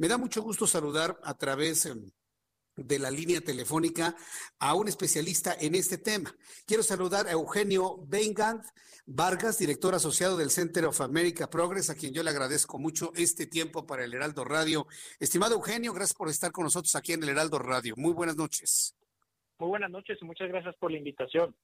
Me da mucho gusto saludar a través de la línea telefónica a un especialista en este tema. Quiero saludar a Eugenio Beingand Vargas, director asociado del Center of America Progress, a quien yo le agradezco mucho este tiempo para el Heraldo Radio. Estimado Eugenio, gracias por estar con nosotros aquí en el Heraldo Radio. Muy buenas noches. Muy buenas noches y muchas gracias por la invitación.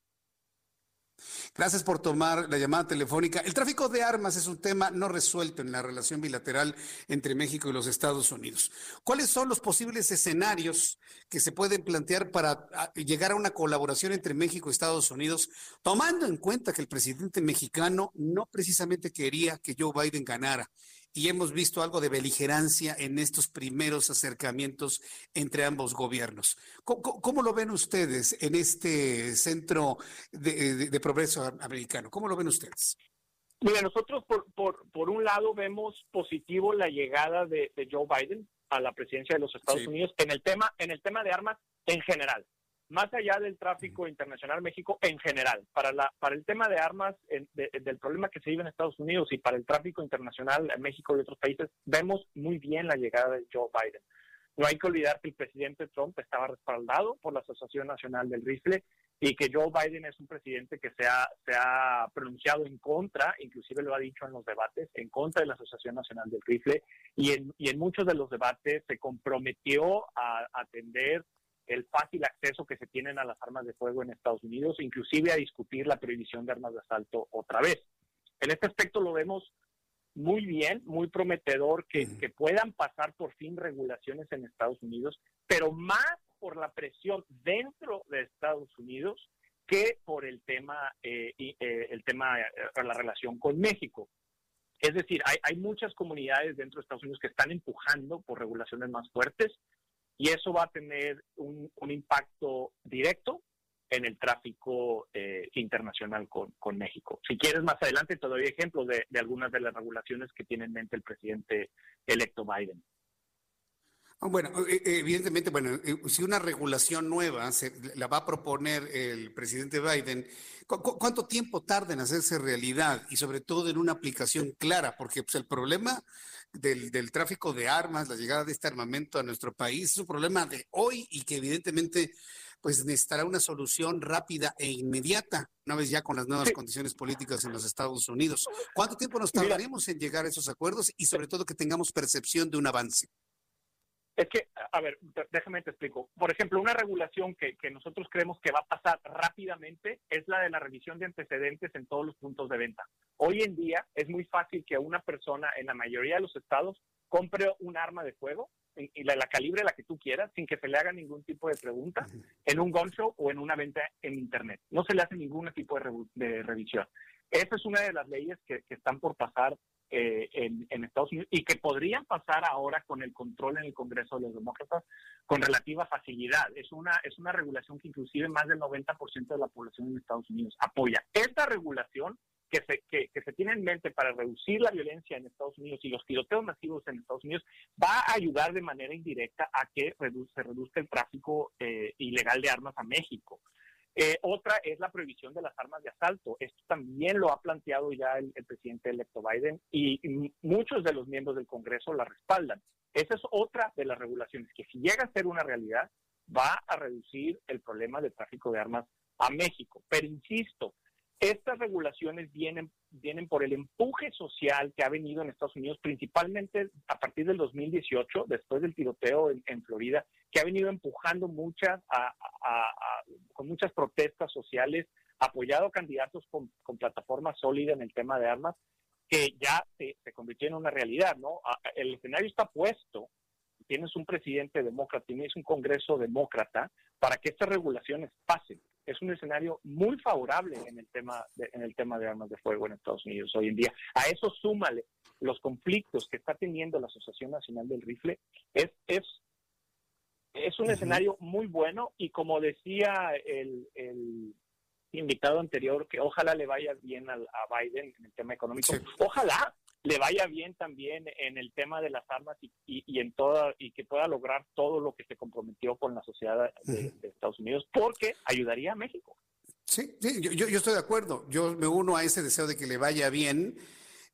Gracias por tomar la llamada telefónica. El tráfico de armas es un tema no resuelto en la relación bilateral entre México y los Estados Unidos. ¿Cuáles son los posibles escenarios que se pueden plantear para ah, llegar a una colaboración entre México y Estados Unidos, tomando en cuenta que el presidente mexicano no precisamente quería que Joe Biden ganara? Y hemos visto algo de beligerancia en estos primeros acercamientos entre ambos gobiernos. ¿Cómo, lo ven ustedes en este centro de, progreso americano? ¿Cómo lo ven ustedes? Mira, nosotros por, por, por un lado vemos positivo la llegada de, Joe Biden a la presidencia de los Estados Unidos en el tema en el tema de armas en general más allá del tráfico internacional México en general, para, la, para el tema de armas, del problema que se vive en Estados Unidos y para el tráfico internacional en México y otros países, vemos muy bien la llegada de Joe Biden. No hay que olvidar que el presidente Trump estaba respaldado por la Asociación Nacional del Rifle y que Joe Biden es un presidente que se ha, se ha pronunciado en contra, inclusive lo ha dicho en los debates, en contra de la Asociación Nacional del Rifle y en, y en muchos de los debates se comprometió a atender el fácil acceso que se tienen a las armas de fuego en Estados Unidos, inclusive a discutir la prohibición de armas de asalto otra vez. En este aspecto lo vemos muy bien, muy prometedor que, puedan pasar por fin regulaciones en Estados Unidos, pero más por la presión dentro de Estados Unidos que por el tema, eh, eh, el tema, eh, la relación con México. Es decir, hay, hay muchas comunidades dentro de Estados Unidos que están empujando por regulaciones más fuertes y eso va a tener un, impacto directo en el tráfico eh, internacional con, México. Si quieres, más adelante te doy ejemplos de, algunas de las regulaciones que tiene en mente el presidente electo Biden. Ah, bueno, eh, eh, evidentemente, bueno, si una regulación nueva se, la va a proponer el presidente Biden, ¿cuánto tiempo tarda en hacerse realidad y sobre todo en una aplicación clara? Porque pues, el problema del, tráfico de armas, la llegada de este armamento a nuestro país, es un problema de hoy y que evidentemente pues necesitará una solución rápida e inmediata, una vez ya con las nuevas condiciones políticas en los Estados Unidos. ¿Cuánto tiempo nos tardaremos en llegar a esos acuerdos y sobre todo que tengamos percepción de un avance? Es que, a ver, déjame te explico. Por ejemplo, una regulación que, que, nosotros creemos que va a pasar rápidamente es la de la revisión de antecedentes en todos los puntos de venta. Hoy en día es muy fácil que una persona en la mayoría de los estados compre un arma de fuego y la, la, calibre la que tú quieras sin que se le haga ningún tipo de pregunta en un gun show o en una venta en internet. No se le hace ningún tipo de, de revisión. Esa es una de las leyes que, que están por pasar eh, en, Estados Unidos y que podrían pasar ahora con el control en el Congreso de los Demócratas con relativa facilidad. Es una, es una regulación que inclusive más del 90% de la población en Estados Unidos apoya. Esta regulación que se, que, se tiene en mente para reducir la violencia en Estados Unidos y los tiroteos masivos en Estados Unidos va a ayudar de manera indirecta a que se reduzca el tráfico eh, ilegal de armas a México. Eh, otra es la prohibición de las armas de asalto. Esto también lo ha planteado ya el, presidente electo Biden y, muchos de los miembros del Congreso la respaldan. Esa es otra de las regulaciones que si llega a ser una realidad va a reducir el problema de tráfico de armas a México. Pero insisto, estas regulaciones vienen, vienen por el empuje social que ha venido en Estados Unidos, principalmente a partir del 2018, después del tiroteo en, Florida, que ha venido empujando muchas, con muchas protestas sociales, apoyado a candidatos con, plataforma sólida en el tema de armas, que ya se, se convirtió en una realidad, ¿no? El escenario está puesto, tienes un presidente demócrata, tienes un Congreso demócrata, para que estas regulaciones pasen. es un escenario muy favorable en el tema de, en el tema de armas de fuego en Estados Unidos hoy en día. A eso súmale los conflictos que está teniendo la Asociación Nacional del Rifle, es, es, es un escenario muy bueno y como decía el, el invitado anterior, que ojalá le vaya bien a, Biden en el tema económico, ojalá le vaya bien también en el tema de las armas y, y, en toda y que pueda lograr todo lo que se comprometió con la sociedad de, Estados Unidos porque ayudaría a México. Sí, sí yo, yo, estoy de acuerdo. Yo me uno a ese deseo de que le vaya bien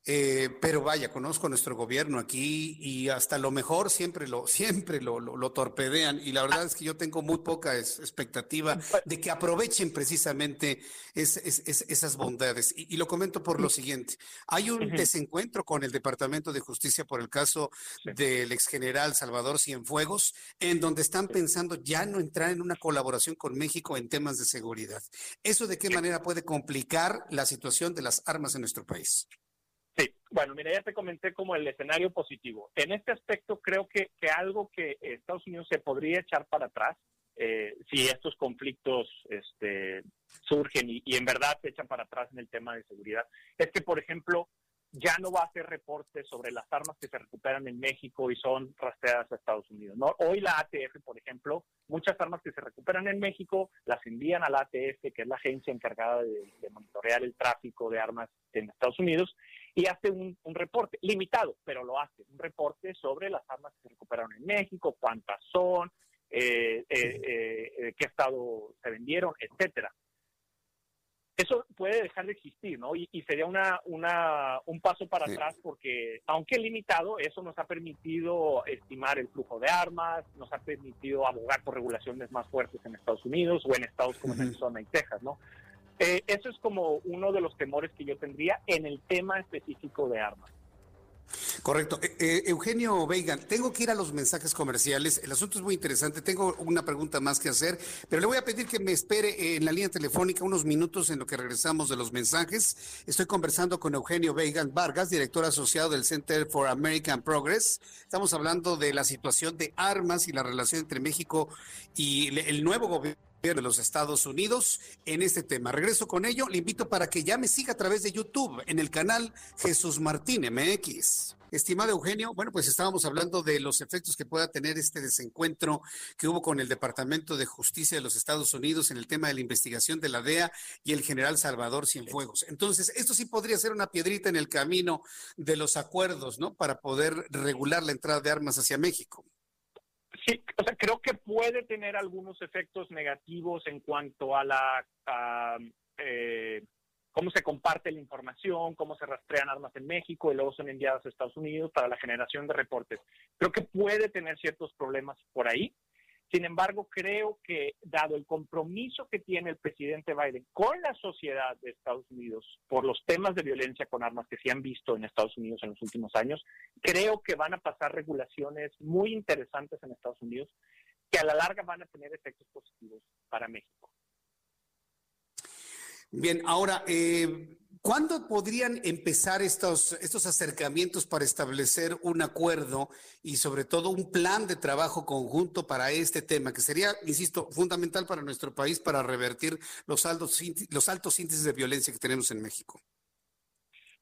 eh, pero vaya, conozco nuestro gobierno aquí y hasta lo mejor siempre lo, siempre lo, lo, torpedean y la verdad es que yo tengo muy poca expectativa de que aprovechen precisamente esas bondades. Y, lo comento por lo siguiente. Hay un desencuentro con el Departamento de Justicia por el caso del ex general Salvador Cienfuegos, en donde están pensando ya no entrar en una colaboración con México en temas de seguridad. ¿Eso de qué manera puede complicar la situación de las armas en nuestro país? Bueno, mira, ya te comenté como el escenario positivo. En este aspecto creo que, que algo que Estados Unidos se podría echar para atrás eh, si estos conflictos este, surgen y, y, en verdad se echan para atrás en el tema de seguridad, es que, por ejemplo, ya no va a hacer reportes sobre las armas que se recuperan en México y son rastreadas a Estados Unidos. ¿no? Hoy la ATF, por ejemplo, muchas armas que se recuperan en México las envían a la ATF, que es la agencia encargada de, monitorear el tráfico de armas en Estados Unidos, y hace un, reporte, limitado, pero lo hace, un reporte sobre las armas que se recuperaron en México, cuántas son, eh, eh, eh, qué estado se vendieron, etcétera eso puede dejar de existir, ¿no? Y, sería una, una, un paso para atrás porque, aunque limitado, eso nos ha permitido estimar el flujo de armas, nos ha permitido abogar por regulaciones más fuertes en Estados Unidos o en estados como Arizona y Texas, ¿no? Eh, eso es como uno de los temores que yo tendría en el tema específico de armas. Correcto. Eh, eh, Eugenio Veiga, tengo que ir a los mensajes comerciales. El asunto es muy interesante. Tengo una pregunta más que hacer, pero le voy a pedir que me espere en la línea telefónica unos minutos en lo que regresamos de los mensajes. Estoy conversando con Eugenio Veiga Vargas, director asociado del Center for American Progress. Estamos hablando de la situación de armas y la relación entre México y el nuevo gobierno de los Estados Unidos en este tema. Regreso con ello. Le invito para que ya me siga a través de YouTube en el canal Jesús Martín MX. Estimado Eugenio, bueno, pues estábamos hablando de los efectos que pueda tener este desencuentro que hubo con el Departamento de Justicia de los Estados Unidos en el tema de la investigación de la DEA y el general Salvador Cienfuegos. Entonces, esto sí podría ser una piedrita en el camino de los acuerdos, ¿no? Para poder regular la entrada de armas hacia México. Sí, o sea, creo que puede tener algunos efectos negativos en cuanto a la eh, cómo se comparte la información, cómo se rastrean armas en México y luego son enviadas a Estados Unidos para la generación de reportes. Creo que puede tener ciertos problemas por ahí. Sin embargo, creo que dado el compromiso que tiene el presidente Biden con la sociedad de Estados Unidos por los temas de violencia con armas que se han visto en Estados Unidos en los últimos años, creo que van a pasar regulaciones muy interesantes en Estados Unidos que a la larga van a tener efectos positivos para México. Bien, ahora, eh, ¿Cuándo podrían empezar estos, estos acercamientos para establecer un acuerdo y sobre todo un plan de trabajo conjunto para este tema, que sería, insisto, fundamental para nuestro país para revertir los altos, los altos índices de violencia que tenemos en México?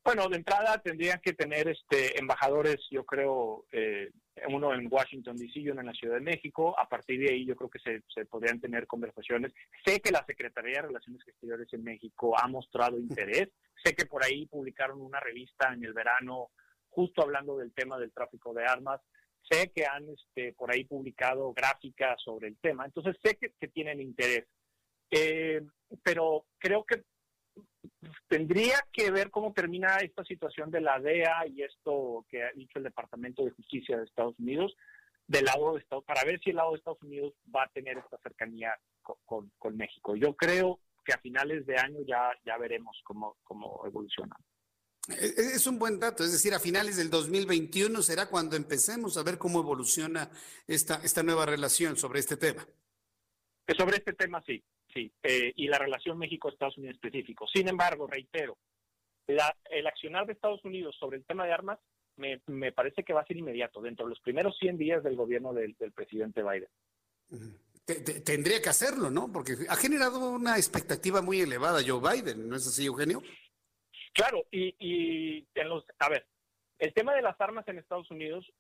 Bueno, de entrada tendrían que tener este embajadores, yo creo, eh, uno en Washington D.C. y uno en la Ciudad de México. A partir de ahí yo creo que se, se, podrían tener conversaciones. Sé que la Secretaría de Relaciones Exteriores en México ha mostrado interés. Sé que por ahí publicaron una revista en el verano justo hablando del tema del tráfico de armas. Sé que han este, por ahí publicado gráficas sobre el tema. Entonces sé que, que tienen interés. Eh, pero creo que tendría que ver cómo termina esta situación de la DEA y esto que ha dicho el Departamento de Justicia de Estados Unidos del lado de Estados para ver si el lado de Estados Unidos va a tener esta cercanía con, México. Yo creo que a finales de año ya, ya veremos cómo, cómo evoluciona. E, e, es un buen dato, es decir, a finales del 2021 será cuando empecemos a ver cómo evoluciona esta, esta nueva relación sobre este tema. Sobre este tema sí, sí, eh, y la relación México-Estados Unidos específico. Sin embargo, reitero, el accionar de Estados Unidos sobre el tema de armas me, parece que va a ser inmediato, dentro de los primeros 100 días del gobierno del, presidente Biden. tendría que hacerlo, ¿no? Porque ha generado una expectativa muy elevada Joe Biden, ¿no es así, Eugenio? Claro, y, y en los, a ver, el tema de las armas en Estados Unidos,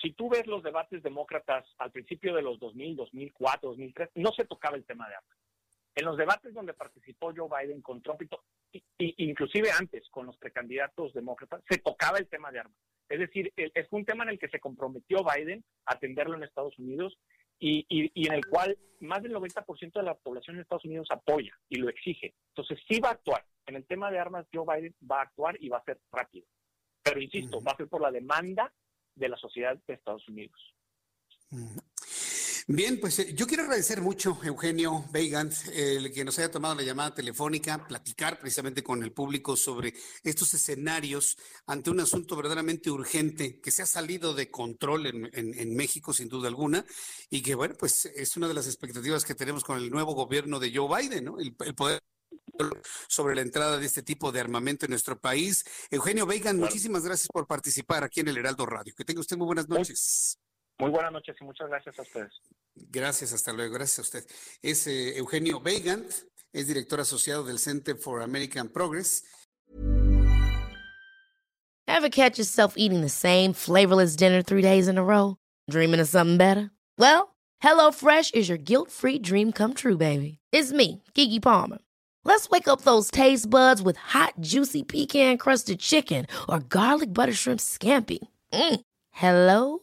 si tú ves los debates demócratas al principio de los 2000, 2004, 2003, no se tocaba el tema de armas. En los debates donde participó Joe Biden con Trump y, inclusive antes con los precandidatos demócratas, se tocaba el tema de armas. Es decir, es un tema en el que se comprometió Biden a atenderlo en Estados Unidos y, y, en el cual más del 90% de la población de Estados Unidos apoya y lo exige. Entonces sí va a actuar. En el tema de armas, Joe Biden va a actuar y va a ser rápido. Pero insisto, va a ser por la demanda de la sociedad de Estados Unidos. Bien, pues eh, yo quiero agradecer mucho, Eugenio Weigand, el que nos haya tomado la llamada telefónica, platicar precisamente con el público sobre estos escenarios ante un asunto verdaderamente urgente que se ha salido de control en, México, sin duda alguna, y que, bueno, pues es una de las expectativas que tenemos con el nuevo gobierno de Joe Biden, ¿no? El, poder sobre la entrada de este tipo de armamento en nuestro país. Eugenio Weigand, muchísimas gracias por participar aquí en el Heraldo Radio. Que tenga usted muy buenas noches. Muy buenas noches y muchas gracias a ustedes. Gracias, hasta luego. Gracias a usted. Es eh, Eugenio Weigand, es director asociado del Center for American Progress. Ever catch yourself eating the same flavorless dinner three days in a row? Dreaming of something better? Well, HelloFresh is your guilt-free dream come true, baby. It's me, Kiki Palmer. Let's wake up those taste buds with hot, juicy pecan-crusted chicken or garlic butter shrimp scampi. Mm. Hello